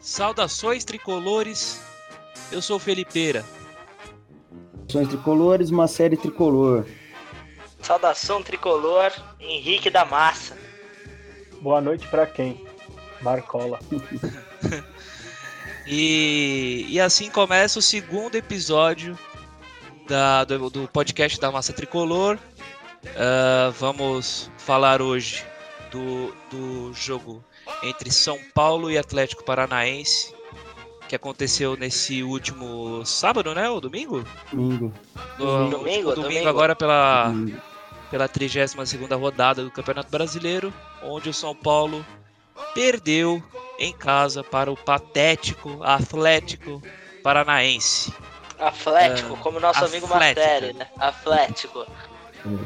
Saudações tricolores, eu sou o Felipeira. Saudações tricolores, uma série tricolor. Saudação tricolor, Henrique da Massa. Boa noite para quem? Marcola. e, e assim começa o segundo episódio da, do, do podcast da Massa Tricolor. Uh, vamos falar hoje do, do jogo entre São Paulo e Atlético Paranaense, que aconteceu nesse último sábado, né? Ou domingo? Domingo. No, domingo, domingo, domingo, agora pela, pela 32 rodada do Campeonato Brasileiro, onde o São Paulo perdeu em casa para o patético Atlético Paranaense. Atlético, uh, como nosso Atlético. amigo Matéria, né? Atlético.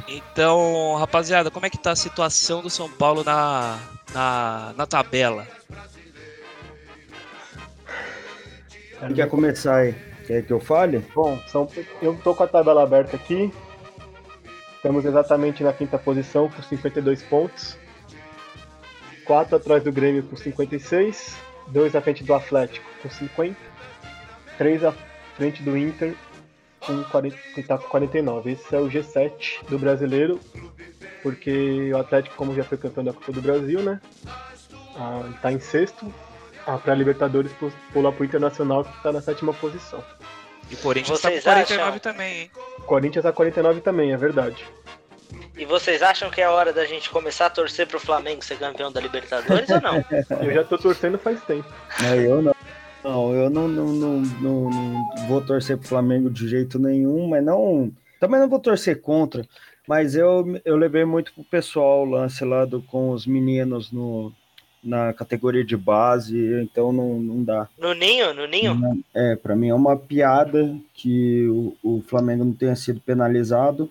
Então, rapaziada, como é que tá a situação do São Paulo na, na, na tabela? Quer começar aí? Quer que eu fale? Bom, são, eu tô com a tabela aberta aqui. Estamos exatamente na quinta posição com 52 pontos. 4 atrás do Grêmio com 56. 2 à frente do Atlético com 50. 3 à frente do Inter com 40, que tá com 49. Esse é o G7 do brasileiro, porque o Atlético, como já foi campeão da Copa do Brasil, né? Ah, tá em sexto. Ah, para Libertadores pula pro Internacional, que tá na sétima posição. E o Corinthians Vocês tá com 49 acham... também, hein? Corinthians tá 49 também, é verdade. E vocês acham que é hora da gente começar a torcer pro Flamengo ser campeão da Libertadores ou não? Eu já tô torcendo faz tempo. Não, eu não. Não, eu não, não, não, não, não vou torcer pro Flamengo de jeito nenhum, mas não. Também não vou torcer contra. Mas eu, eu levei muito pro pessoal o lance lá do, com os meninos no, na categoria de base, então não, não dá. No ninho? No ninho? É, para mim é uma piada que o, o Flamengo não tenha sido penalizado.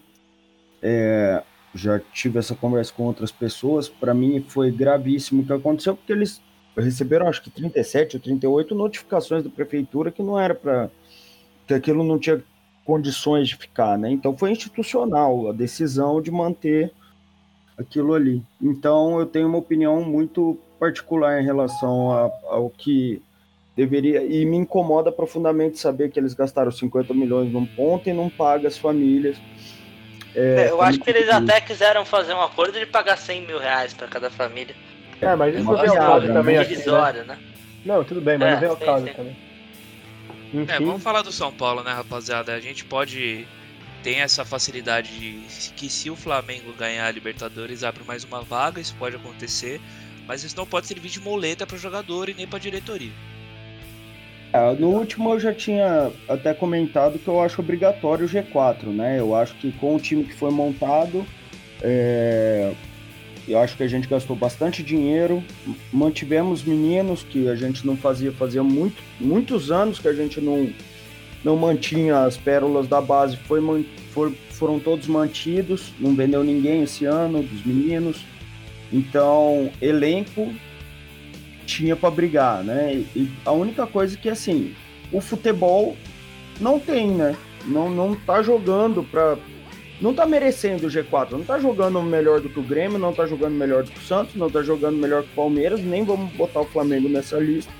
É, já tive essa conversa com outras pessoas. Para mim foi gravíssimo o que aconteceu, porque eles receberam acho que 37 ou 38 notificações da prefeitura que não era para que aquilo não tinha condições de ficar, né? Então foi institucional a decisão de manter aquilo ali. Então eu tenho uma opinião muito particular em relação a, ao que deveria e me incomoda profundamente saber que eles gastaram 50 milhões num ponto e não paga as famílias. É, eu acho que eles até quiseram fazer um acordo de pagar 100 mil reais para cada família. É, mas isso não vem ao caso também aqui, né? né? Não, tudo bem, mas é, não vem ao caso também. Enfim. É, vamos falar do São Paulo, né, rapaziada? A gente pode tem essa facilidade de que se o Flamengo ganhar a Libertadores abre mais uma vaga, isso pode acontecer, mas isso não pode servir de moleta para o jogador e nem para a diretoria. É, no último eu já tinha até comentado que eu acho obrigatório o G4, né? Eu acho que com o time que foi montado, é, eu acho que a gente gastou bastante dinheiro, mantivemos meninos que a gente não fazia, fazia muito, muitos anos que a gente não, não mantinha as pérolas da base, foi, for, foram todos mantidos, não vendeu ninguém esse ano dos meninos. Então, elenco tinha para brigar, né? E a única coisa que assim, o futebol não tem, né? Não, não tá jogando para não tá merecendo o G4, não tá jogando melhor do que o Grêmio, não tá jogando melhor do que o Santos, não tá jogando melhor que o Palmeiras, nem vamos botar o Flamengo nessa lista.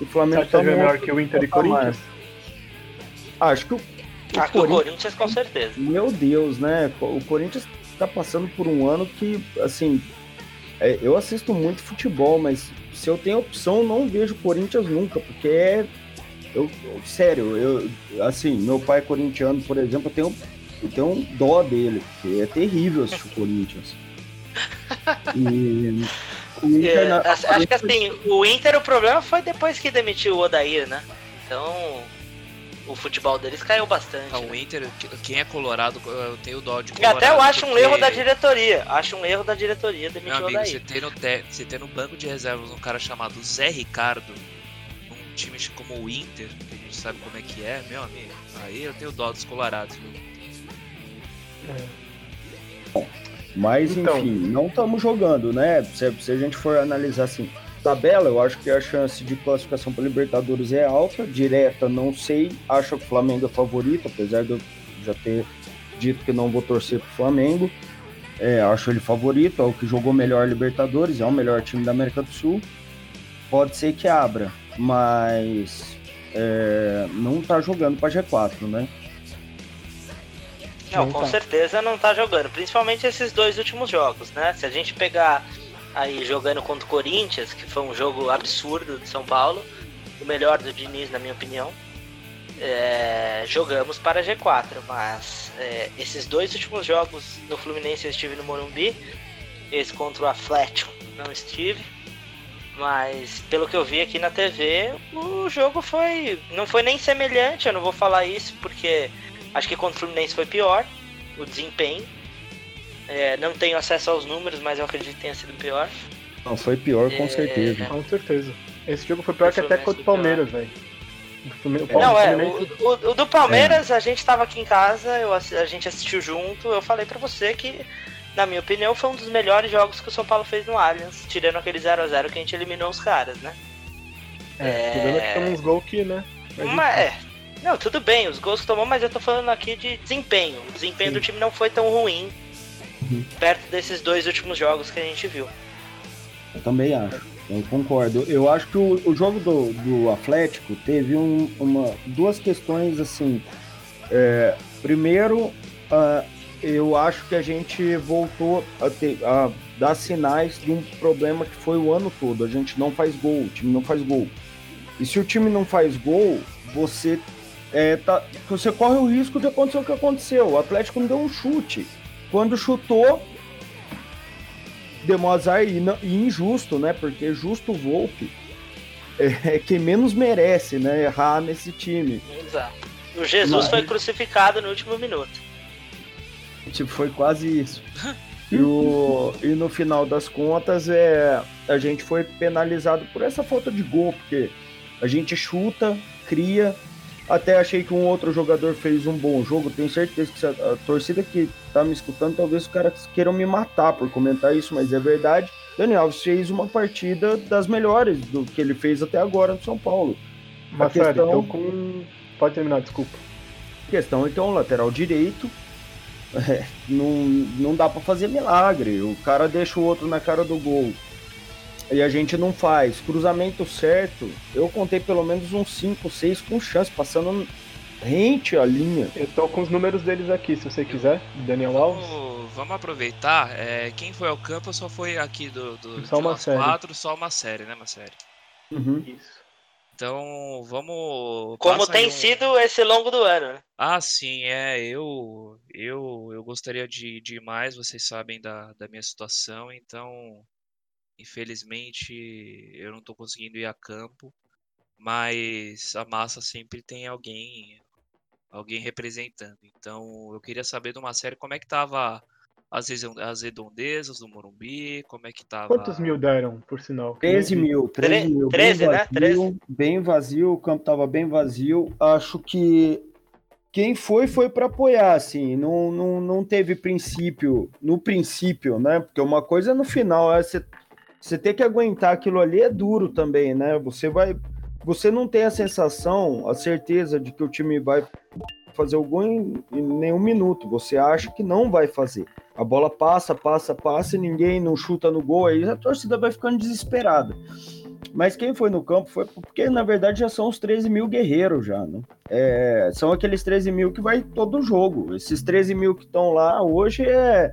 O Flamengo Você tá melhor que o Inter e Corinthians? Acho que o, o, ah, Corinthians, o Corinthians com certeza. Meu Deus, né? O Corinthians tá passando por um ano que, assim, é, eu assisto muito futebol, mas se eu tenho opção, não vejo Corinthians nunca, porque é. Eu, sério, eu, assim, meu pai é corintiano, por exemplo, eu tenho eu tenho um dó dele, porque é terrível assistir o Corinthians. E, Inter, é, acho que assim, o Inter o problema foi depois que demitiu o Odair, né? Então o futebol deles caiu bastante. Ah, o né? Inter, quem é colorado, eu tenho dó de colorado. E até eu acho porque... um erro da diretoria. Acho um erro da diretoria demitir Meu amigo, o Odair. Você tem, no te... você tem no banco de reservas um cara chamado Zé Ricardo, um time como o Inter, que a gente sabe como é que é, meu amigo. Aí eu tenho dó dos colorados, viu? Bom, mas então, enfim, não estamos jogando, né? Se, se, a gente for analisar assim, tabela, eu acho que a chance de classificação para Libertadores é alta, direta não sei, acho que o Flamengo é favorito, apesar de eu já ter dito que não vou torcer para o Flamengo. É, acho ele favorito, é o que jogou melhor Libertadores, é o melhor time da América do Sul. Pode ser que abra, mas é, não tá jogando para G4, né? Não, com certeza não tá jogando, principalmente esses dois últimos jogos, né? Se a gente pegar aí jogando contra o Corinthians, que foi um jogo absurdo de São Paulo, o melhor do Diniz, na minha opinião, é, jogamos para G4, mas é, esses dois últimos jogos no Fluminense eu estive no Morumbi, esse contra o Atlético não estive, mas pelo que eu vi aqui na TV, o jogo foi não foi nem semelhante, eu não vou falar isso porque acho que contra o Fluminense foi pior o desempenho. É, não tenho acesso aos números, mas eu acredito que tenha sido pior. Não, foi pior com é... certeza. Com certeza. Esse jogo foi pior que até contra o Palmeiras, velho. Não, é, o, o, o do Palmeiras, é. a gente tava aqui em casa, eu, a gente assistiu junto, eu falei para você que, na minha opinião, foi um dos melhores jogos que o São Paulo fez no Allianz, tirando aquele 0x0 que a gente eliminou os caras, né? É, é... que uns gols que, né? Mas, é, não, tudo bem, os gols que tomou, mas eu tô falando aqui de desempenho. O desempenho Sim. do time não foi tão ruim uhum. perto desses dois últimos jogos que a gente viu. Eu também acho. Eu concordo. Eu acho que o, o jogo do, do Atlético teve um, uma, duas questões assim. É, primeiro, uh, eu acho que a gente voltou a, ter, a dar sinais de um problema que foi o ano todo. A gente não faz gol, o time não faz gol. E se o time não faz gol, você é, tá, você corre o risco de acontecer o que aconteceu. O Atlético não deu um chute. Quando chutou, deu azar e, não, e, injusto, né? Porque justo o Volpe é, é quem menos merece, né? Errar nesse time. Exato. O Jesus Mas... foi crucificado no último minuto. Tipo, foi quase isso. E, o, e no final das contas, é, a gente foi penalizado por essa falta de gol, porque a gente chuta, cria, até achei que um outro jogador fez um bom jogo. Tenho certeza que a, torcida que tá me escutando, talvez os caras queiram me matar por comentar isso, mas é verdade. Daniel Alves fez uma partida das melhores do que ele fez até agora no São Paulo. Mas, questão... então com... Pode terminar, desculpa. A questão, então, lateral direito. É, não, não dá para fazer milagre. O cara deixa o outro na cara do gol e a gente não faz. Cruzamento certo, eu contei pelo menos uns 5, 6 com chance, passando rente a linha. Eu tô com os números deles aqui, se você quiser, Daniel Alves. Vamos, vamos aproveitar. É, quem foi ao campo só foi aqui do, do só uma série. quatro, só uma série, né? Uma série. Uhum. Isso. Então, vamos. Como tem um... sido esse longo do ano, né? Ah, sim, é. Eu, eu, eu gostaria de, de ir mais, vocês sabem da, da minha situação, então Infelizmente, eu não estou conseguindo ir a campo, mas a massa sempre tem alguém alguém representando. Então, eu queria saber de uma série como é que tava as, as redondezas do Morumbi, como é que tava... Quantos mil deram, por sinal? 13 mil, 13 mil. 13, né? 13. Bem vazio, o campo tava bem vazio. Acho que quem foi, foi para apoiar, assim, não, não, não teve princípio, no princípio, né? Porque uma coisa é no final, é você você ter que aguentar aquilo ali é duro também, né? Você vai. Você não tem a sensação, a certeza de que o time vai fazer o gol em, em nenhum minuto. Você acha que não vai fazer. A bola passa, passa, passa e ninguém não chuta no gol, aí a torcida vai ficando desesperada. Mas quem foi no campo foi porque, na verdade, já são os 13 mil guerreiros já, né? É, são aqueles 13 mil que vai todo jogo. Esses 13 mil que estão lá hoje é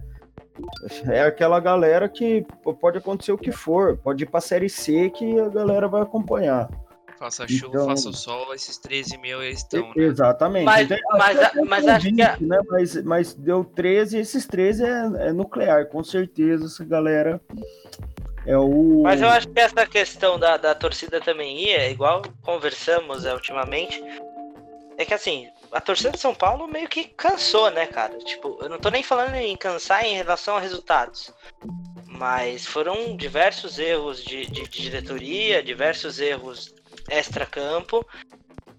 é aquela galera que pode acontecer o que for, pode ir pra série C que a galera vai acompanhar. Faça chuva, então, faça sol, esses 13 mil eles estão. Né? Exatamente. Mas, então, mas, a, mas acho 20, que. Né? Mas, mas deu 13 e esses 13 é, é nuclear, com certeza essa galera é o. Mas eu acho que essa questão da, da torcida também ia, igual conversamos é, ultimamente. É que assim, a torcida de São Paulo meio que cansou, né, cara? Tipo, eu não tô nem falando em cansar em relação a resultados. Mas foram diversos erros de, de, de diretoria, diversos erros extra-campo,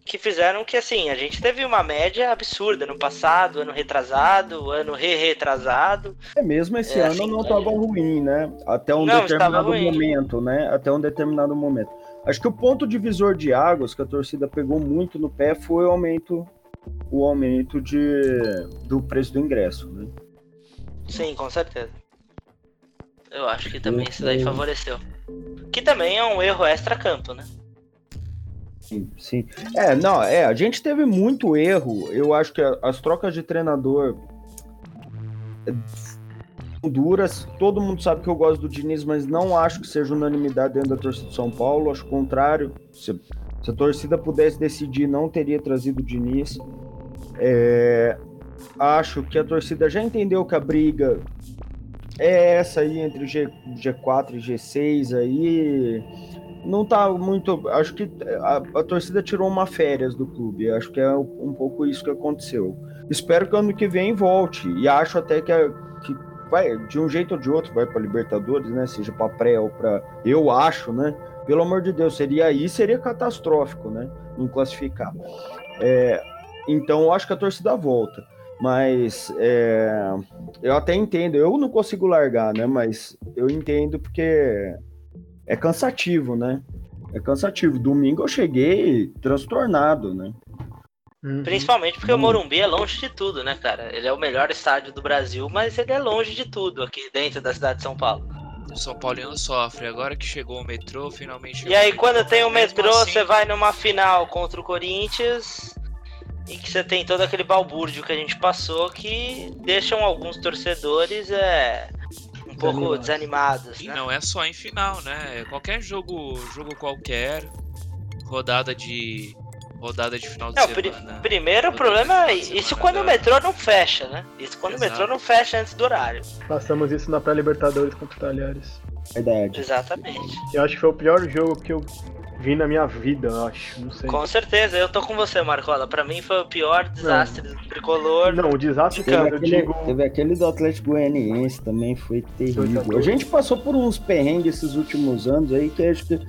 que fizeram que, assim, a gente teve uma média absurda no passado, ano retrasado, ano re-retrasado. É mesmo esse é, ano assim, não estava é... ruim, né? Até um não, determinado momento, né? Até um determinado momento. Acho que o ponto divisor de águas que a torcida pegou muito no pé foi o aumento o aumento de, do preço do ingresso, né? Sim, com certeza. Eu acho que também isso daí favoreceu. Que também é um erro extra-campo, né? Sim, sim. É, não, é, a gente teve muito erro. Eu acho que as trocas de treinador duras. Todo mundo sabe que eu gosto do Diniz, mas não acho que seja unanimidade dentro da torcida de São Paulo. Acho o contrário. Se, se a torcida pudesse decidir, não teria trazido o Diniz. É, acho que a torcida já entendeu que a briga é essa aí entre G, G4 e G6 aí. Não tá muito. Acho que a, a torcida tirou uma férias do clube. Acho que é um pouco isso que aconteceu. Espero que ano que vem volte. E acho até que, a, que vai, de um jeito ou de outro, vai para Libertadores, né? Seja para pré ou para. Eu acho, né? Pelo amor de Deus, seria aí, seria catastrófico, né? Não classificar. É, então, eu acho que a torcida volta. Mas é, eu até entendo, eu não consigo largar, né? Mas eu entendo porque é cansativo, né? É cansativo. Domingo eu cheguei transtornado, né? Uhum. Principalmente porque uhum. o Morumbi é longe de tudo, né, cara? Ele é o melhor estádio do Brasil, mas ele é longe de tudo aqui dentro da cidade de São Paulo. O São Paulino sofre. Agora que chegou o metrô, finalmente. E aí, quando tem o metrô, assim... você vai numa final contra o Corinthians e que você tem todo aquele balbúrdio que a gente passou que deixam alguns torcedores é, um pouco desanimados. E né? não é só em final, né? Qualquer jogo, jogo qualquer, rodada de rodada de final de não, semana. Pr primeiro o problema é isso quando o metrô não fecha, né? Isso quando Exato. o metrô não fecha antes do horário. Passamos isso na pré-Libertadores contra o Talhares. Verdade. Exatamente. Eu acho que foi o pior jogo que eu vi na minha vida, eu acho. Não sei. Com certeza, eu tô com você, Marcola. Pra mim foi o pior desastre não. do tricolor. Não, o desastre teve cara, aquele, digo... teve aquele do Atlético Goianiense também, foi terrível. A gente passou por uns perrengues esses últimos anos aí que acho que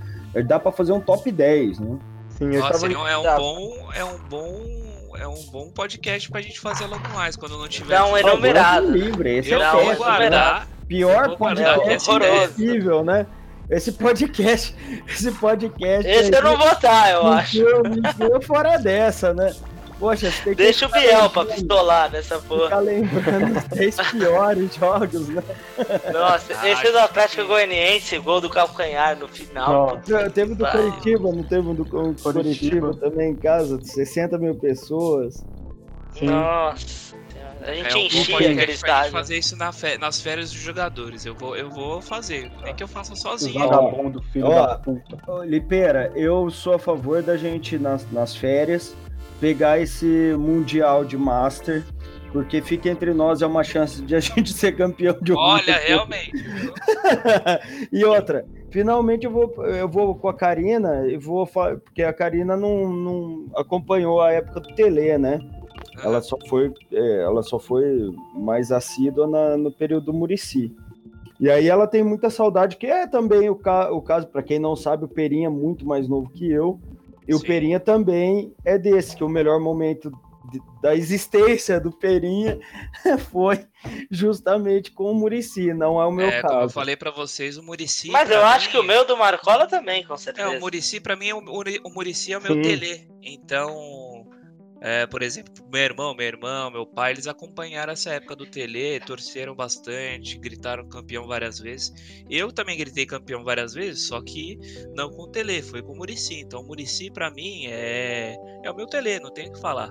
dá pra fazer um top 10, né? Sim, eu Nossa, tava... é um bom. É um bom é um bom podcast pra gente fazer logo mais, quando não tiver. Um enumerado. Livre, esse eu é vou guardar. Pior podcast possível, né? Esse podcast, esse podcast. Esse aí, eu não vou estar, eu acho. Me fora dessa, né? Poxa, você tem Deixa o Biel pra pistolar nessa porra. Ficar lembrando os três piores jogos, né? Nossa, Ai, esse é do Atlético Goianiense, gol do calcanhar no final. Não, teve do Curitiba, não teve do Curitiba também em casa, 60 mil pessoas. Sim. Nossa. A gente é enchia aquele estádio. fazer isso na fe... nas férias dos jogadores. Eu vou, eu vou fazer. Nem que eu faça sozinho. Vagabundo, filho ó, da puta. Lipeira, eu sou a favor da gente, nas, nas férias, pegar esse Mundial de Master. Porque fica entre nós é uma chance de a gente ser campeão de um Olha, realmente. e outra, finalmente eu vou, eu vou com a Karina e vou porque a Karina não, não acompanhou a época do Tele, né? Ela só foi, é, ela só foi mais assídua na, no período do Murici. E aí ela tem muita saudade, que é também o, ca o caso, para quem não sabe, o Perinha é muito mais novo que eu. E Sim. o Perinha também é desse, que o melhor momento de, da existência do Perinha foi justamente com o Murici, não é o meu é, caso. Como eu falei para vocês, o Murici. Mas eu mim... acho que o meu do Marcola também, com certeza. É, o Murici, para mim, o, o Murici é o meu Sim. tele. Então, é, por exemplo, meu irmão, meu irmão, meu pai, eles acompanharam essa época do Tele, torceram bastante, gritaram campeão várias vezes. Eu também gritei campeão várias vezes, só que não com o Tele, foi com o Murici. Então o Murici para mim é é o meu Tele, não tem o que falar.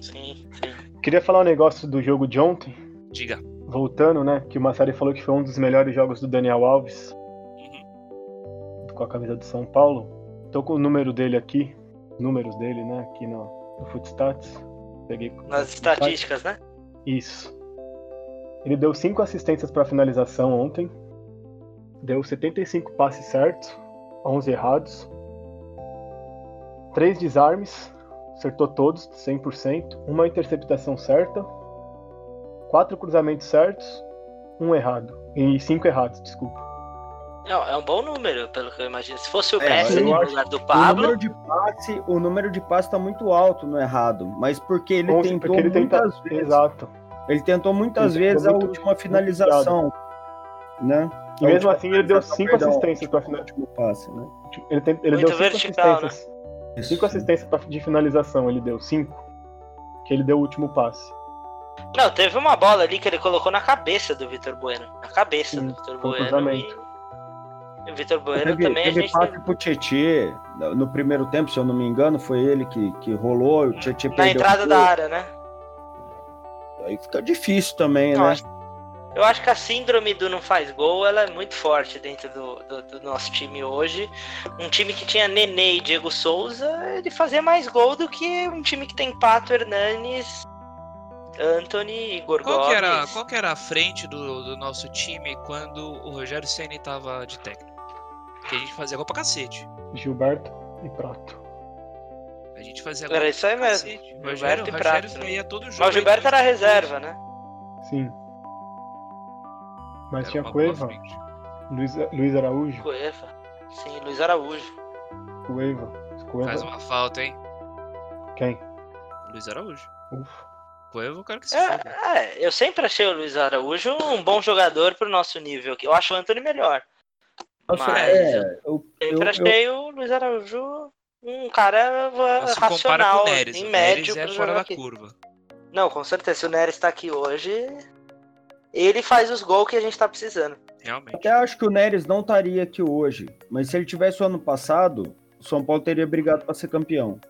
Sim, sim. Queria falar um negócio do jogo de ontem. Diga. Voltando, né? Que o Massari falou que foi um dos melhores jogos do Daniel Alves. Uhum. Com a camisa do São Paulo. Tô com o número dele aqui números dele, né? Aqui no, no Footstats. Peguei Nas estatísticas, né? Isso. Ele deu 5 assistências para finalização ontem. Deu 75 passes certos, 11 errados. 3 desarmes, acertou todos, 100%. Uma interceptação certa. 4 cruzamentos certos, um errado. E 5 errados, desculpa. Não, é um bom número, pelo que eu imagino. Se fosse o é, Messi no lugar do Pablo. O número de passe, o número de passe tá muito alto no errado, mas porque ele tentou porque ele muitas tenta... vezes. Exato. Ele tentou muitas ele vezes tentou a última finalização, né? E mesmo assim ele deu cinco assistências para finalizar. o passe, né? Ele, tem, ele deu cinco vertical, assistências. Né? Cinco assistências de finalização, ele deu cinco. Que ele deu o último passe. Não, teve uma bola ali que ele colocou na cabeça do Vitor Bueno. Na cabeça Sim, do Vitor Bueno. E Vitor Bueno Teve, também a teve gente passe pro Tietê no primeiro tempo, se eu não me engano, foi ele que, que rolou, o Tietê na entrada o da área, né? Aí fica difícil também, Não, né? acho- Eu acho que a síndrome do não faz gol ela é muito forte dentro do, do- do nosso time hoje. Um time que tinha Nenê e Diego Souza, ele fazia mais gol do que um time que tem Pato, Hernanes, Anthony, Igor Qual que, era, qual que era a frente do, do nosso time quando o Rogério Ceni tava de técnico? Que a gente fazia gol pra cacete. Gilberto e Prato. A gente fazia gol Era isso aí pra mesmo. cacete. Gilberto Rogério, e Rogério Prato, saía todo jogo. Mas o Gilberto era reserva, né? Sim. Mas Era tinha Cueva. Luiz, Luiz Araújo, Cueva. Sim, Luiz Araújo. Cueva. Faz Cueva. uma falta, hein? Quem? Luiz Araújo. Ufa. Coelho, eu quero que se. É, é, eu sempre achei o Luiz Araújo um bom jogador pro nosso nível. aqui. Eu acho o Anthony melhor. Nossa, Mas é, eu, Sempre eu- eu- achei o Luiz Araújo um cara racional, com o Neres. em o médio Neres é fora da aqui. curva. Não, com certeza. Se o Neres tá aqui hoje, ele faz os gols que a gente tá precisando. Realmente. até acho que o Neres não estaria aqui hoje, mas se ele tivesse o ano passado, o São Paulo teria brigado para ser campeão.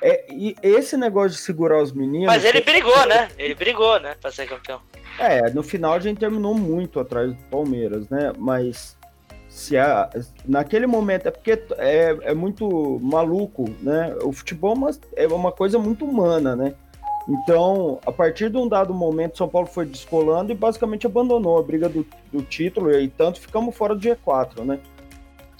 É, e esse negócio de segurar os meninos. Mas ele brigou, né? Ele brigou, né? Pra ser campeão. É, no final a gente terminou muito atrás do Palmeiras, né? Mas se a, naquele momento é porque é, é muito maluco, né? O futebol é uma- é uma coisa muito humana, né? Então, a partir de um dado momento, São Paulo foi descolando e basicamente abandonou a briga do, do título e tanto ficamos fora do G4, né?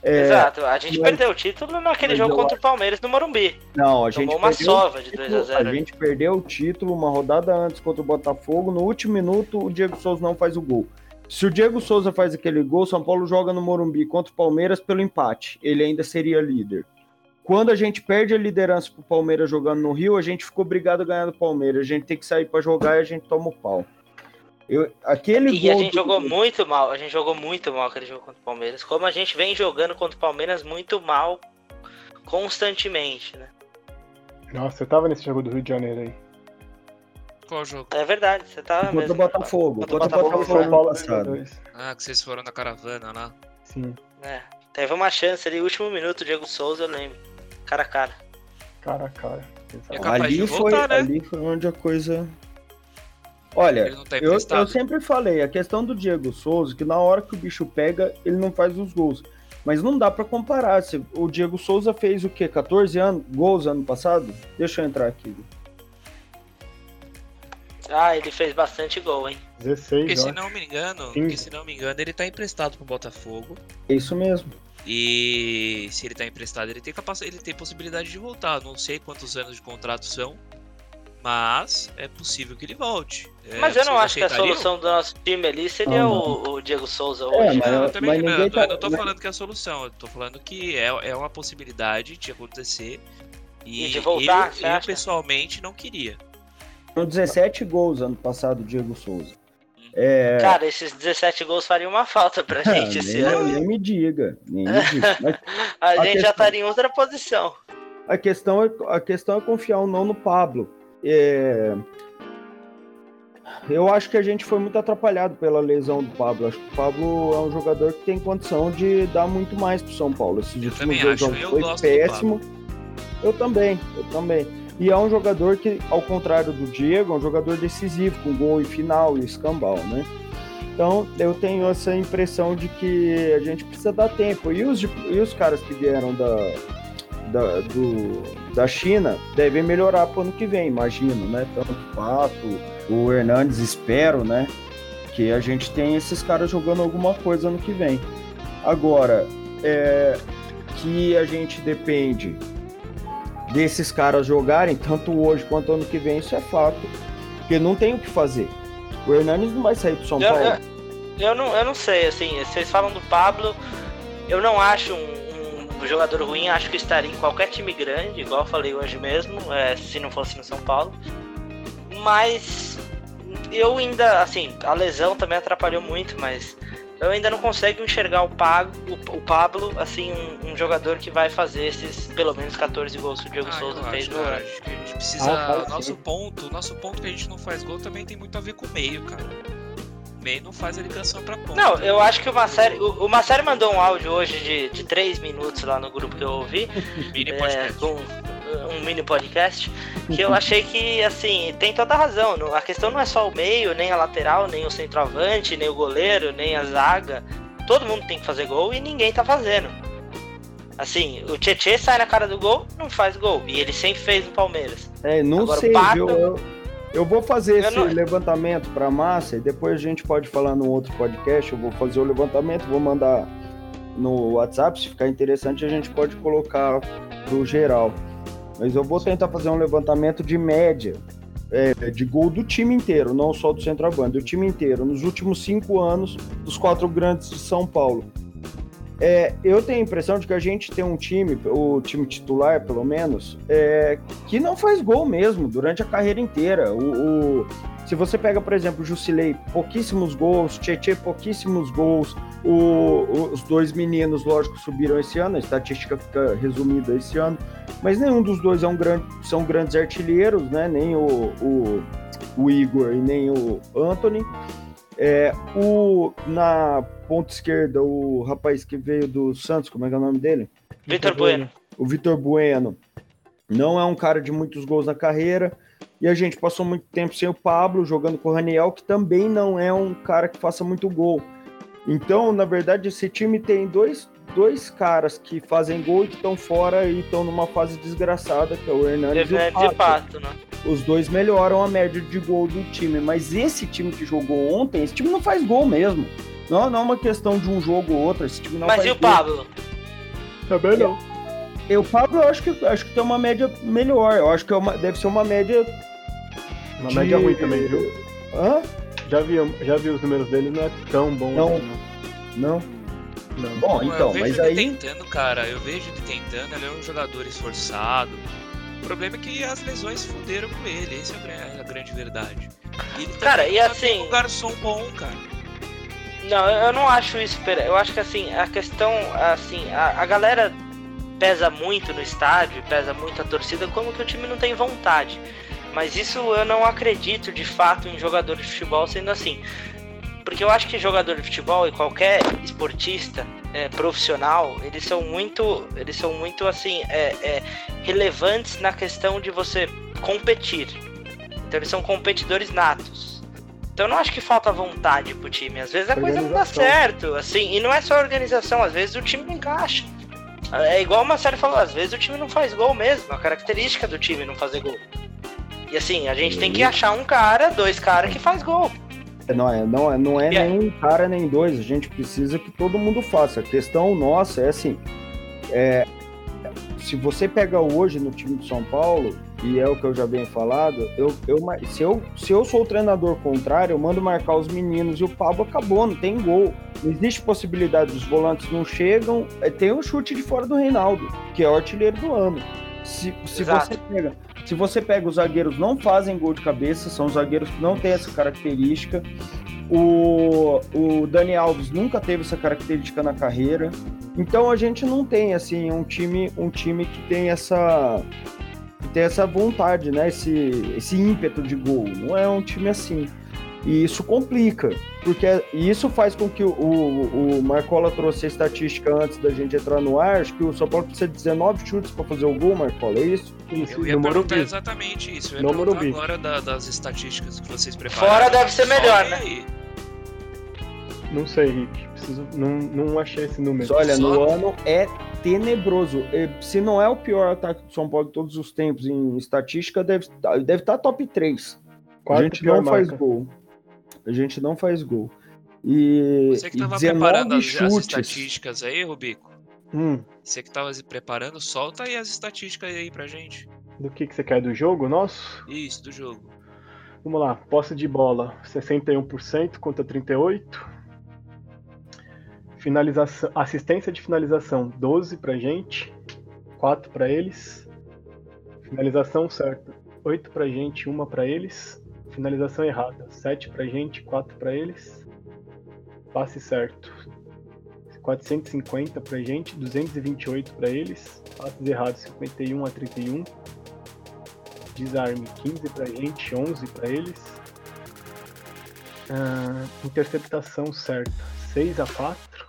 É, Exato. A gente mas- perdeu o título naquele mas jogo contra o Palmeiras no Morumbi. Não, a gente Tomou uma sova de o 2 a título, 0 A gente perdeu o título uma rodada antes contra o Botafogo. No último minuto, o Diego Souza não faz o gol. Se o Diego Souza faz aquele gol, São Paulo joga no Morumbi contra o Palmeiras pelo empate. Ele ainda seria líder. Quando a gente perde a liderança pro Palmeiras jogando no Rio, a gente ficou obrigado a ganhar do Palmeiras. A gente tem que sair para jogar e a gente toma o pau. Eu, aquele E a gente do- jogou muito mal. A gente jogou muito mal aquele jogo contra o Palmeiras. Como a gente vem jogando contra o Palmeiras muito mal constantemente, né? Nossa, eu tava nesse jogo do Rio de Janeiro aí. Qual jogo? É verdade, você tá Contra mesmo. o Botafogo. Contra o Contra o Botafogo, Botafogo São Paulo passado. 2002. Ah, que vocês foram na caravana lá. Sim, É, teve uma chance ali, último minuto, Diego Souza, eu lembro. Cara a cara. cara a cara. É ali, de foi, voltar, né? ali foi onde a coisa. Olha, tá eu, eu sempre falei, a questão do Diego Souza, que na hora que o bicho pega, ele não faz os gols. Mas não dá pra comparar. Se- O Diego Souza fez o quê? 14 anos, gols ano passado? Deixa eu entrar aqui. Ah, ele fez bastante gol, hein? 16, Porque se não me engano, porque se não me engano, ele tá emprestado pro Botafogo. É isso mesmo. E se ele tá emprestado, ele tem capacidade, ele tem possibilidade de voltar. Não sei quantos anos de contrato são, mas é possível que ele volte. É, Mas eu não acho que a solução do nosso time ali seria Ah, o, o Diego Souza É, hoje. mas- Não, eu também mas não, eu tá- eu não tô falando que é a solução, eu tô falando que é, é uma possibilidade de acontecer. E, E de voltar, eu, eu pessoalmente não queria. Foram 17 gols ano passado, Diego Souza. É, Cara, esses 17 gols fariam uma falta pra gente esse nem, ano. nem me diga, nem me diga. Mas A gente já questão- estaria em outra posição. a questão é, a questão é confiar ou não no Pablo. É, Eu acho que a gente foi muito atrapalhado pela lesão do Pablo. Acho que o Pablo é um jogador que tem condição de dar muito mais pro São Paulo. Esses Eu últimos também acho, eu foi péssimo. Eu também, eu também. E é um jogador que, ao contrário do Diego, é um jogador decisivo, com gol e final e escambau, né? Então, eu tenho essa impressão de que a gente precisa dar tempo. E os, e os caras que vieram da, da, do, da China devem melhorar para o ano que vem, imagino, né? Tanto o Pato, o Hernandes, espero, né? Que a gente tenha esses caras jogando alguma coisa ano que vem. Agora, é, que a gente depende desses caras jogarem, tanto hoje quanto ano que vem, isso é fato. Porque não tem o que fazer. O Hernandes não vai sair do São Eu, Paulo. eu, eu não, eu não sei, assim, vocês falam do Pablo, eu não acho um, um jogador ruim, acho que estaria em qualquer time grande, igual eu falei hoje mesmo, é, se não fosse no São Paulo. Mas eu ainda, assim, a lesão também atrapalhou muito, mas eu ainda não consigo enxergar o, Pago, o, o Pablo, assim, um, um, jogador que vai fazer esses pelo menos 14 gols que o Diego ah, Souza fez no ano. Acho que a gente precisa. Ah, nosso ponto, nosso ponto que a gente não faz gol também tem muito a ver com o meio, cara. O meio não faz a ligação pra ponta. Não, eu acho que o Massari, o, o Massari mandou um áudio hoje de, de 3 minutos lá no grupo que eu ouvi. Mini podcast. É, com, um mini podcast, que eu achei que, assim, tem toda a razão. A questão não é só o meio, nem a lateral, nem o centroavante, nem o goleiro, nem a zaga. Todo mundo tem que fazer gol e ninguém tá fazendo. Assim, o Tietchan sai na cara do gol, não faz gol. E ele sempre fez no Palmeiras. É, não Agora, sei, Pato... eu, eu vou fazer eu esse não... levantamento pra massa e depois a gente pode falar num outro podcast. Eu vou fazer o levantamento, vou mandar no WhatsApp, se ficar interessante, a gente pode colocar pro geral. Mas eu vou tentar fazer um levantamento de média é, de gol do time inteiro, não só do centroavante, do time inteiro, nos últimos cinco anos dos quatro grandes de São Paulo. É, eu tenho a impressão de que a gente tem um time, o time titular pelo menos, é, que não faz gol mesmo durante a carreira inteira. O, o se você pega, por exemplo, o Jusilei, pouquíssimos gols, Tietchan, pouquíssimos gols, o, os dois meninos, lógico, subiram esse ano, a estatística fica resumida esse ano, mas nenhum dos dois é um grande, são grandes artilheiros, né? Nem o, o, o Igor e nem o Anthony. É, o, na ponta esquerda, o rapaz que veio do Santos, como é que é o nome dele? Vitor Bueno. O Vitor Bueno. Não é um cara de muitos gols na carreira. E a gente passou muito tempo sem o Pablo jogando com o Raniel, que também não é um cara que faça muito gol. Então, na verdade, esse time tem dois, dois caras que fazem gol e que estão fora e estão numa fase desgraçada, que é o Hernandes e o Pato. Pato né? Os dois melhoram a média de gol do time, mas esse time que jogou ontem, esse time não faz gol mesmo. Não, não é uma questão de um jogo ou outro, esse time não mas faz e o Pablo? Também não. Eu, o Pablo, eu acho que, acho que tem uma média melhor. Eu acho que é uma, deve ser uma média uma de... média ruim também, viu? Hã? Já vi, já vi os números dele, não é tão bom não. assim, não. Não. Bom, então, eu vejo mas ele aí... tentando, cara, eu vejo ele tentando, ele é um jogador esforçado. O problema é que as lesões fuderam com ele, essa é a grande verdade. E ele cara, e assim... um garçom bom, cara. Não, eu não acho isso, eu acho que assim, a questão, assim, a, a galera pesa muito no estádio, pesa muito a torcida, como que o time não tem vontade. Mas isso eu não acredito de fato em jogador de futebol sendo assim. Porque eu acho que jogador de futebol e qualquer esportista é, profissional, eles são muito, eles são muito assim, é, é, relevantes na questão de você competir. Então eles são competidores natos. Então eu não acho que falta vontade pro time. Às vezes a coisa não dá certo, assim, e não é só organização, às vezes o time não encaixa. É igual uma série falou, às vezes o time não faz gol mesmo, a característica do time não fazer gol. E assim, a gente tem que achar um cara, dois caras que faz gol. Não é, não é, não é nem um cara nem dois. A gente precisa que todo mundo faça. A questão nossa é assim: é, se você pega hoje no time de São Paulo, e é o que eu já venho falado, eu, eu, se, eu, se eu sou o treinador contrário, eu mando marcar os meninos e o Pablo acabou, não tem gol. Não existe possibilidade, os volantes não chegam. É, tem o chute de fora do Reinaldo, que é o artilheiro do ano. Se, se você pega se você pega os zagueiros não fazem gol de cabeça, são zagueiros que não têm essa característica. O, o Dani Alves nunca teve essa característica na carreira. Então a gente não tem assim um time, um time que tem essa que tem essa vontade, né? Esse, esse ímpeto de gol. Não é um time assim. E isso complica, porque isso faz com que o, o, o Marcola trouxe a estatística antes da gente entrar no ar. Acho que o São Paulo precisa de 19 chutes para fazer o gol, Marcola, é isso? isso eu ia perguntar exatamente isso. Eu ia no perguntar agora da, das estatísticas que vocês prepararam. Fora deve ser melhor, né? Aí. Não sei, Rick. Preciso, não, não achei esse número. Olha, Só no ano é tenebroso. Se não é o pior ataque do São Paulo de todos os tempos em estatística, deve, deve estar top 3. Quarto a gente não marca. faz gol. A gente não faz gol. E, Você que estava preparando as, as, estatísticas aí, Rubico? Hum. Você que estava preparando, solta aí as estatísticas aí pra gente. Do que, que você quer? Do jogo nosso? Isso, do jogo. Vamos lá, posse de bola 61% contra 38%. Finalização, assistência de finalização 12 pra gente, 4 para eles. Finalização certa, 8 pra gente, 1 para eles. Finalização errada. 7 pra gente, 4 pra eles. passe certo 450 pra gente, 228 para eles. Passes errados 51 a 31. Desarme 15 pra gente, 11 para eles. Uh, interceptação certa 6 a 4.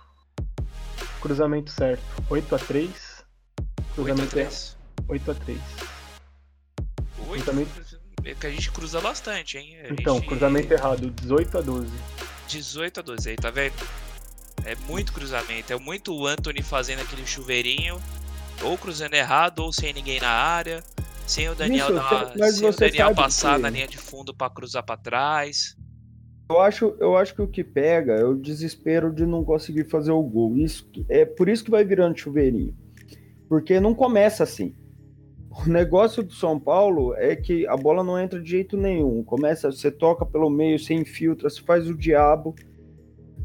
Cruzamento certo 8 a 3. Cruzamento 8 a 3. 8 a 3. 8 cruzamento... É que a gente cruza bastante, hein? A então, gente... cruzamento errado 18 a 12. 18 a 12, aí tá vendo? É muito cruzamento, é muito o Anthony fazendo aquele chuveirinho, ou cruzando errado, ou sem ninguém na área, sem o Daniel, Isso, na, sem o Daniel passar que... na linha de fundo para cruzar para trás. Eu acho, eu acho que o que pega é o desespero de não conseguir fazer o gol. Isso é por isso que vai virando chuveirinho. Porque não começa assim. O negócio do São Paulo é que a bola não entra de jeito nenhum. Começa, você toca pelo meio, você infiltra, você faz o diabo.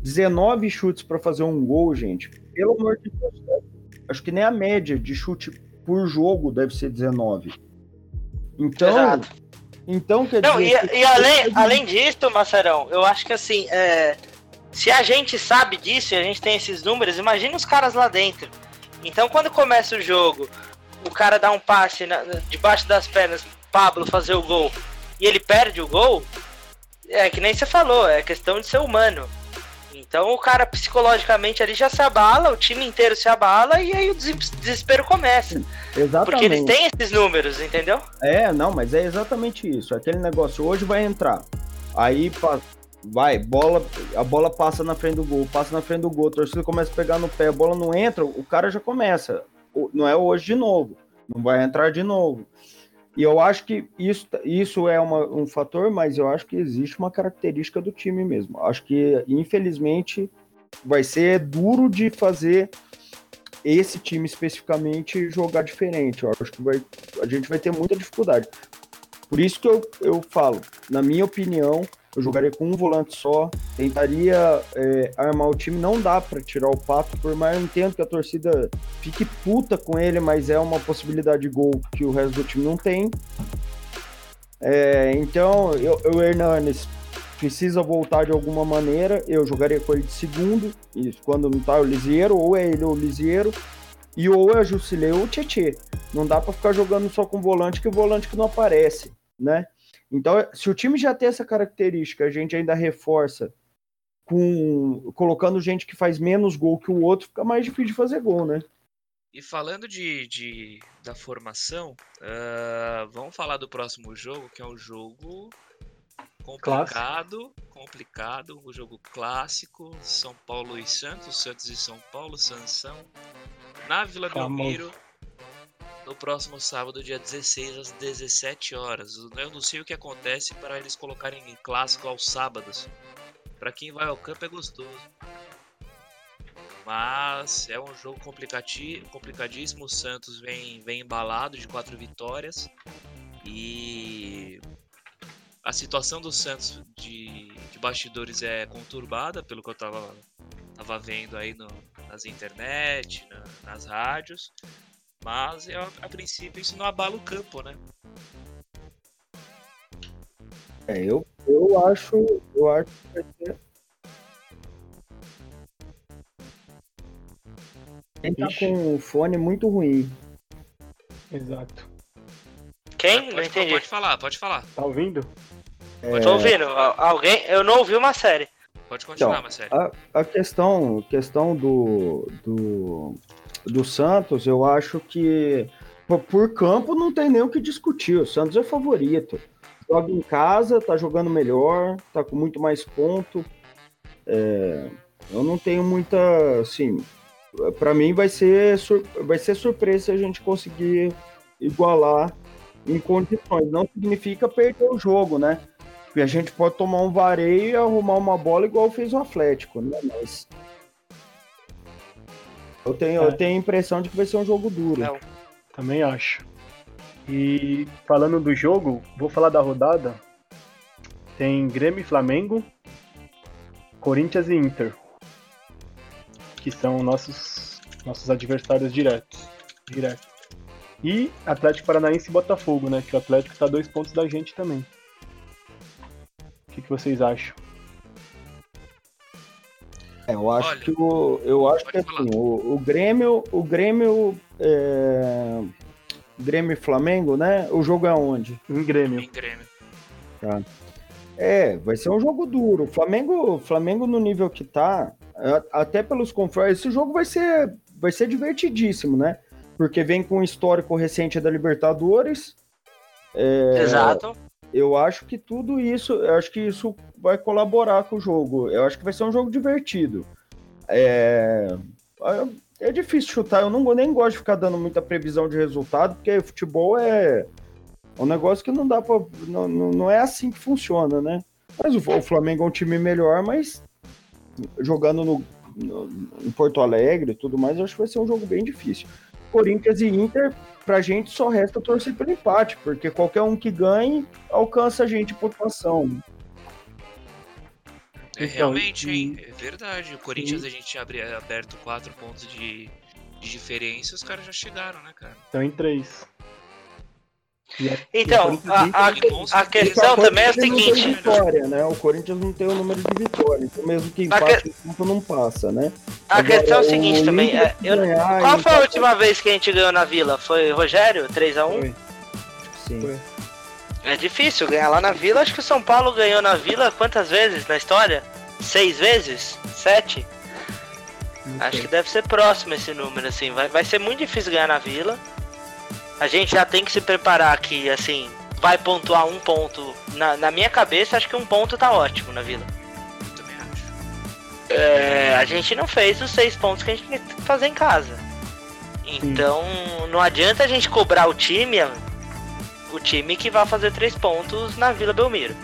19 chutes para fazer um gol, gente. Pelo amor de Deus. Acho que nem a média de chute por jogo deve ser 19. Então, Exato. então quer Não, dizer. E, e além, além disso, Macerão, eu acho que assim, é, se a gente sabe disso e a gente tem esses números, imagina os caras lá dentro. Então, quando começa o jogo, o cara dá um passe na, debaixo das pernas, Pablo fazer o gol, e ele perde o gol, é que nem você falou, é questão de ser humano. Então o cara psicologicamente ali já se abala, o time inteiro se abala e aí o desespero começa. Exatamente. Porque eles têm esses números, entendeu? É, não, mas é exatamente isso. Aquele negócio hoje vai entrar. Aí vai, bola, a bola passa na frente do gol, passa na frente do gol, a torcida começa a pegar no pé, a bola não entra, o cara já começa. Não é hoje de novo, não vai entrar de novo. E eu acho que isso, isso é uma, um fator, mas eu acho que existe uma característica do time mesmo. Acho que, infelizmente, vai ser duro de fazer esse time especificamente jogar diferente. Eu acho que vai, a gente vai ter muita dificuldade. Por isso que eu, eu falo, na minha opinião, eu jogaria com um volante só, tentaria é, armar o time. Não dá para tirar o pato, por mais eu entendo que a torcida fique puta com ele, mas é uma possibilidade de gol que o resto do time não tem. É, então, eu, o Hernanes precisa voltar de alguma maneira. Eu jogaria com ele de segundo, isso, quando não tá o Lisieiro, ou é ele ou o Lisieiro, e ou é Jusilei ou o Tietê. Não dá para ficar jogando só com volante, que o volante que não aparece, né? Então, se o time já tem essa característica, a gente ainda reforça com colocando gente que faz menos gol que o outro, fica mais difícil de fazer gol, né? E falando de, de da formação, uh, vamos falar do próximo jogo, que é um jogo complicado, clássico. complicado, o um jogo clássico, São Paulo e Santos, Santos e São Paulo, Sansão, na Vila Belmiro no próximo sábado, dia 16, às 17 horas. Eu não sei o que acontece para eles colocarem clássico aos sábados. Para quem vai ao campo é gostoso. Mas é um jogo complicadíssimo. O Santos vem, vem embalado de quatro vitórias. E a situação do Santos de, de bastidores é conturbada, pelo que eu estava tava vendo aí no, nas internet, na, nas rádios. Mas a, a princípio isso não abala o campo, né? É, eu, eu acho. Eu acho que vai ser. Quem tá com o fone muito ruim. Exato. Quem? Pode, não entendi. Pode falar, pode falar. Tá ouvindo? É... Tô ouvindo. Alguém? Eu não ouvi uma série. Pode continuar, então, série. A, a questão, questão do, do do Santos, eu acho que por campo não tem nem o que discutir. O Santos é favorito. Joga em casa, tá jogando melhor, tá com muito mais ponto. É, eu não tenho muita, assim, para mim vai ser vai ser surpresa se a gente conseguir igualar em condições. Não significa perder o jogo, né? Porque a gente pode tomar um vareio e arrumar uma bola igual fez o Atlético, né? Mas eu tenho, é. eu tenho a impressão de que vai ser um jogo duro. Não. Também acho. E falando do jogo, vou falar da rodada. Tem Grêmio e Flamengo, Corinthians e Inter, que são nossos nossos adversários diretos, direto. E Atlético Paranaense e Botafogo, né? Que o Atlético está dois pontos da gente também. O que, que vocês acham? É, eu acho Olha, que o. Eu acho que assim, o, o, Grêmio. O Grêmio. É, Grêmio e Flamengo, né? O jogo é onde? Em Grêmio. Em Grêmio. Tá. É, vai ser um jogo duro. O Flamengo, Flamengo no nível que tá, até pelos confrontos, esse jogo vai ser, vai ser divertidíssimo, né? Porque vem com um histórico recente da Libertadores. É, Exato. Eu acho que tudo isso, eu acho que isso vai colaborar com o jogo. Eu acho que vai ser um jogo divertido. É, é difícil chutar, eu não nem gosto de ficar dando muita previsão de resultado, porque futebol é um negócio que não dá pra. Não, não é assim que funciona, né? Mas o, Flamengo é um time melhor, mas jogando no, no, em Porto Alegre e tudo mais, eu acho que vai ser um jogo bem difícil. Corinthians e Inter, pra gente só resta torcer pelo empate, porque qualquer um que ganhe alcança a gente pontuação. É, então, realmente, hein? É verdade. O Corinthians a gente abre aberto quatro pontos de, de diferença os caras já chegaram, né, cara? Estão em três. Então, a, a, a questão também é a seguinte. Vitória, né? O Corinthians não tem o número de vitórias, então mesmo que empate que... não passa, né? A Agora, questão é o seguinte o também. É, eu, qual foi a última vez que a gente ganhou na Vila? Foi Rogério? 3x1? Foi. Sim. Foi. É difícil ganhar lá na Vila. Acho que o São Paulo ganhou na Vila quantas vezes na história? Seis vezes? Sete? Acho que deve ser próximo esse número, assim. Vai, vai ser muito difícil ganhar na Vila. A gente já tem que se preparar que, assim, vai pontuar um ponto. Na, na minha cabeça, acho que um ponto tá ótimo na Vila. Eu também acho. É, a gente não fez os seis pontos que a gente tinha que fazer em casa. Então, Sim. não adianta a gente cobrar o time o time que vai fazer três pontos na Vila Belmiro.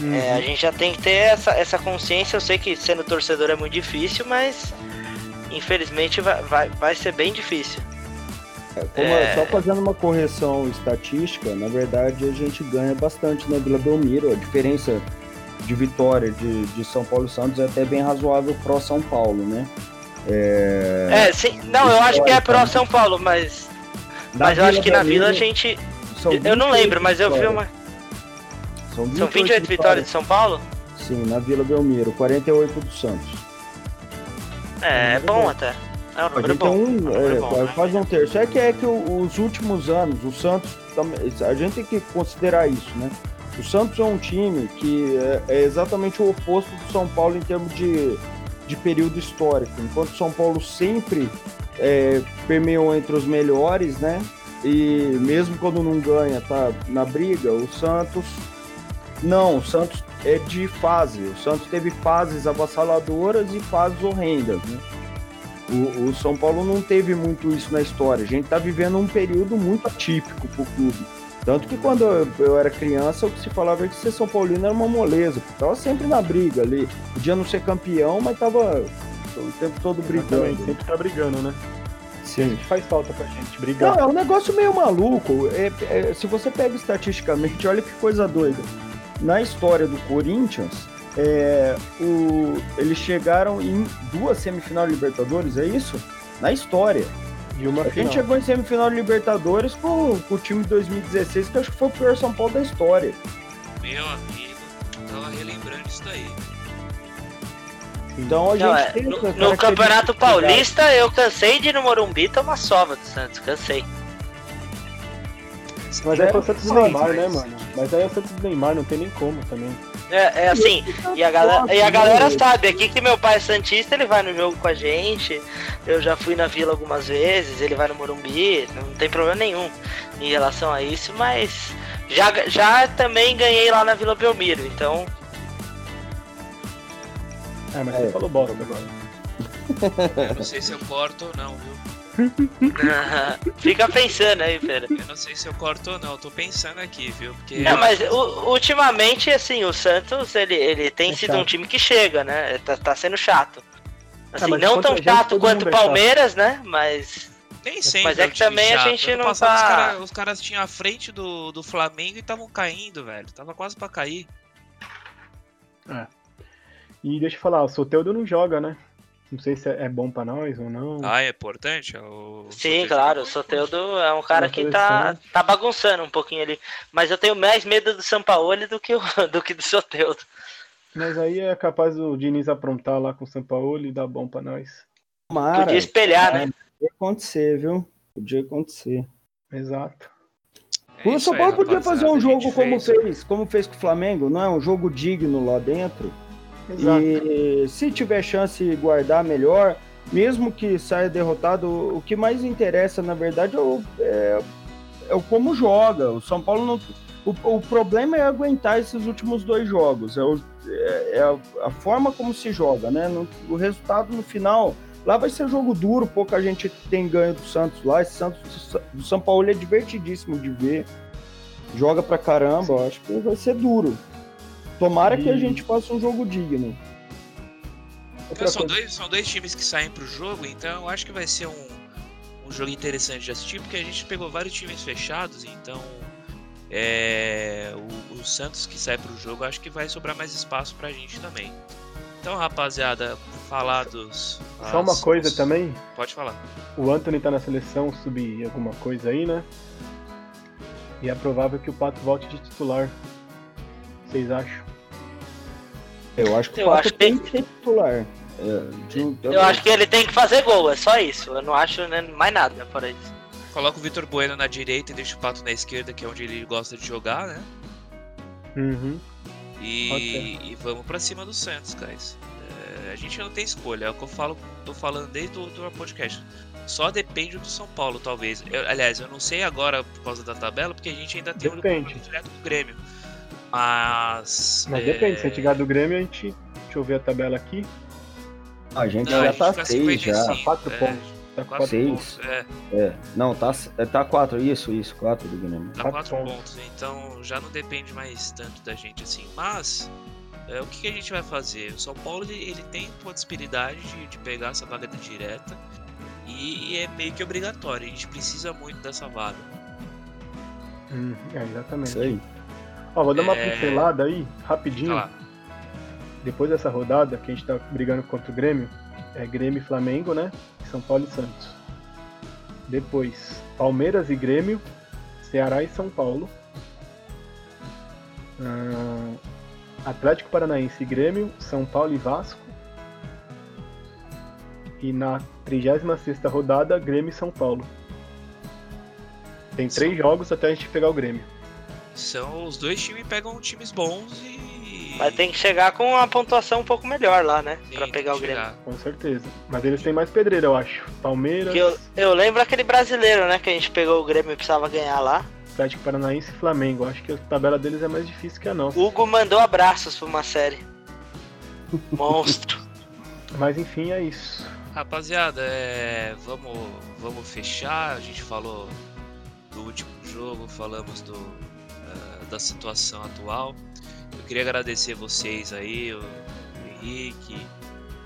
Uhum. É, a gente já tem que ter essa, essa consciência. Eu sei que sendo torcedor é muito difícil, mas infelizmente vai, vai, vai ser bem difícil. É, é... Só fazendo uma correção estatística, na verdade a gente ganha bastante na Vila Belmiro. A diferença de vitória de, de São Paulo e Santos é até bem razoável pro São Paulo, né? É, é sim. Não, eu acho que é pro São Paulo, mas. mas eu acho que na Vila a gente eu não lembro, mas eu vi uma. São 28, São 28 vitórias de São Paulo? Sim, na Vila Belmiro, 48 do Santos. É, é bom até. É um número bom. Um, é, bom, né? quase um terço. É que é que os últimos anos, o Santos, a gente tem que considerar isso, né? O Santos é um time que é, é exatamente o oposto do São Paulo em termos de, de período histórico. Enquanto o São Paulo sempre é, permeou entre os melhores, né? E mesmo quando não ganha, tá na briga, o Santos. Não, o Santos é de fase. O Santos teve fases avassaladoras e fases horrendas. Né? O, o, São Paulo não teve muito isso na história. A gente tá vivendo um período muito atípico pro clube. Tanto que quando eu, eu era criança, o que se falava é que ser São Paulino era uma moleza, tava sempre na briga ali. Podia não ser campeão, mas tava o tempo todo brigando. sempre tá brigando, né? Sim. faz falta pra gente brigar. Não, é um negócio meio maluco. É, é, se você pega estatisticamente, olha que coisa doida. Na história do Corinthians, é, o, eles chegaram em duas semifinais de Libertadores, é isso? Na história. E uma a final. gente chegou em semifinal de Libertadores com, com o time de 2016, que acho que foi o pior São Paulo da história. Meu amigo, tava relembrando isso daí. Então a não, gente é, no, no Campeonato Paulista eu cansei de ir no Morumbi tomar sova do Santos, cansei. Mas é, é o Santos do Neymar, né, mano? Mas aí é o Santos do Neymar, não tem nem como também. É, é assim, e a, galera, e a galera sabe, aqui que meu pai é Santista, ele vai no jogo com a gente. Eu já fui na vila algumas vezes, ele vai no Morumbi, não tem problema nenhum em relação a isso, mas já, já também ganhei lá na Vila Belmiro, então é, mas é. você falou bosta agora. Eu não sei se eu corto ou não, viu? Fica pensando aí, Pera. Eu não sei se eu corto ou não, tô pensando aqui, viu? Porque não, mas o, ultimamente, assim, o Santos, ele, ele tem é sido chato. um time que chega, né? Tá, tá sendo chato. Ah, assim, não tão chato quanto o Palmeiras, né? Mas. Nem sempre. Mas é que também chato. a gente não passado, tá. Os caras os cara tinham a frente do, do Flamengo e estavam caindo, velho. Tava quase pra cair. É. E deixa eu falar, o Soteudo não joga, né? Não sei se é bom para nós ou não. Ah, é importante? É o Sim, claro, o Soteudo é um cara que tá, tá bagunçando um pouquinho ali. Mas eu tenho mais medo do Sampaoli do que, o, do que do Soteudo. Mas aí é capaz o Diniz aprontar lá com o São Paulo e dar bom pra nós. Tomara. Podia espelhar, né? Podia acontecer, viu? Podia acontecer. Exato. É o São Paulo podia fazer um jogo como fez. fez, como fez com o Flamengo, não é? Um jogo digno lá dentro. Exato. E se tiver chance de guardar melhor, mesmo que saia derrotado, o que mais interessa, na verdade, é o, é, é o como joga. O São Paulo não. O, o problema é aguentar esses últimos dois jogos. É, o- é- é a, a forma como se joga, né? No- o resultado no final. Lá vai ser jogo duro, pouca gente tem ganho do Santos lá. Esse Santos do São Paulo é divertidíssimo de ver. Joga pra caramba, acho que vai ser duro. Tomara que a gente faça um jogo digno. Então, são, dois, são dois times que saem pro jogo, então eu acho que vai ser um, um jogo interessante de assistir, porque a gente pegou vários times fechados, então é, o, o Santos que sai pro jogo, acho que vai sobrar mais espaço pra gente também. Então, rapaziada, falar dos. Só uma as- coisa os- também, Pode falar. o Anthony tá na seleção, subir alguma coisa aí, né? E é provável que o Pato volte de titular. Vocês acham? Eu acho que Eu acho tem que ser titular. É, de- Eu acho que ele tem que fazer gol, é só isso. Eu não acho né, mais nada fora isso. Coloca o Vitor Bueno na direita e deixa o Pato na esquerda, que é onde ele gosta de jogar, né? Uhum. E, e vamos pra cima do Santos, guys. É, a gente não tem escolha, é o que eu falo, tô falando desde o do podcast. Só depende do São Paulo, talvez. Eu- aliás, eu não sei agora por causa da tabela, porque a gente ainda tem Depende. confronto direto com o Grêmio. Mas. Mas é, depende, se a gente ganhar do Grêmio, a gente. Deixa eu ver a tabela aqui. A gente Não, a já gente tá fica seis já. 55, quatro é, pontos. Tá com quatro quatro Seis. pontos, é. É, não, tá, é, tá quatro, isso, isso, quatro do Grêmio. Quatro quatro pontos. pontos, então já não depende mais tanto da gente assim. Mas é, o que, que a gente vai fazer? O São Paulo ele, ele tem possibilidade de, de pegar essa vaga direta e é meio que obrigatório. A gente precisa muito dessa vaga. Hum, é, exatamente. Isso aí. Ó, vou dar uma É. pincelada aí, rapidinho. Lá. Depois dessa rodada, que a gente tá brigando contra o Grêmio, é Grêmio e Flamengo, né? São Paulo e Santos. Depois, Palmeiras e Grêmio, Ceará e São Paulo. Ah, Atlético Paranaense e Grêmio, São Paulo e Vasco. E na 36ª rodada, Grêmio e São Paulo. Tem três jogos até a gente pegar o Grêmio. São os dois times pegam times bons e. Mas tem que chegar com uma pontuação um pouco melhor lá, né? Sim, pra pegar o Grêmio. chegar. Com certeza. Mas eles têm mais pedreira, eu acho. Palmeiras, eu, eu lembro aquele brasileiro, né? Que a gente pegou o Grêmio e precisava ganhar lá. Atlético Paranaense e Flamengo. Acho que a tabela deles é mais difícil que a nossa. Hugo mandou abraços pra uma série. Monstro. Mas enfim, é isso. Rapaziada, é, vamos, vamos fechar. A gente falou do último jogo, falamos do, da situação atual. Eu queria agradecer vocês aí, o, o Henrique,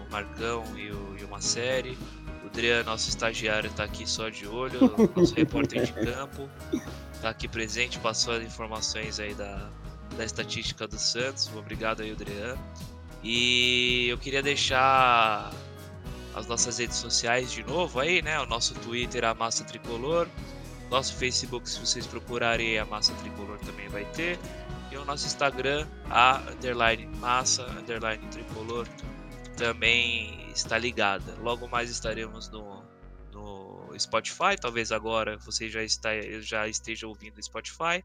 o Marcão e o, e o Masseri. O nosso estagiário, está aqui só de olho, nosso repórter de campo. Está aqui presente, passou as informações aí da, da estatística do Santos. Obrigado aí, Adriano. E eu queria deixar as nossas redes sociais de novo aí, né? O nosso Twitter, a Massa Tricolor. Nosso Facebook, se vocês procurarem a Massa Tricolor também vai ter. E o nosso Instagram, a underline Massa, underline Tricolor, também está ligada. Logo mais estaremos no, no Spotify. Talvez agora você já, está, já esteja ouvindo o Spotify.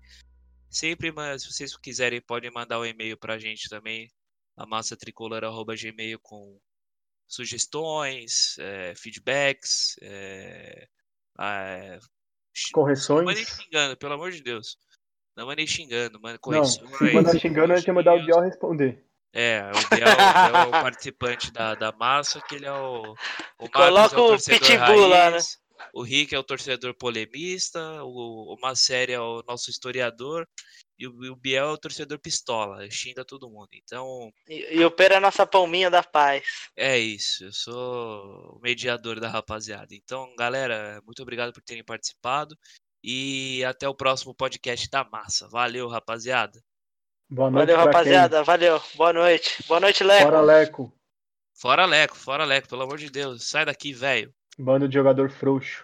Sempre, mas se vocês quiserem, podem mandar um e-mail para a gente também, a massatricolor.gmail com sugestões, eh, feedbacks, eh, ah, x- não mandem Correções. xingando, pelo amor de Deus. Não mandem xingando, manda Não, correções. se mandar xingando, a gente vai mandar o Biel responder. É, o Biel, o Biel é o participante da, da massa, que ele é o. O Marcos Coloca é o o torcedor Pitbull lá, raiz, O Rick é o torcedor polemista, o, o Masseri é o nosso historiador, e o, e o Biel é o torcedor pistola, xinga todo mundo. Então, E, e o Pera é a nossa palminha da paz. é isso, eu sou o mediador da rapaziada. Então, galera, muito obrigado por terem participado. E até o próximo podcast da massa. Valeu, rapaziada. Boa noite Valeu, rapaziada. Valeu. Boa noite. Boa noite, quem. Leco. Fora Leco. Fora Leco, fora Leco, pelo amor de Deus. Sai daqui, velho. Bando de jogador frouxo.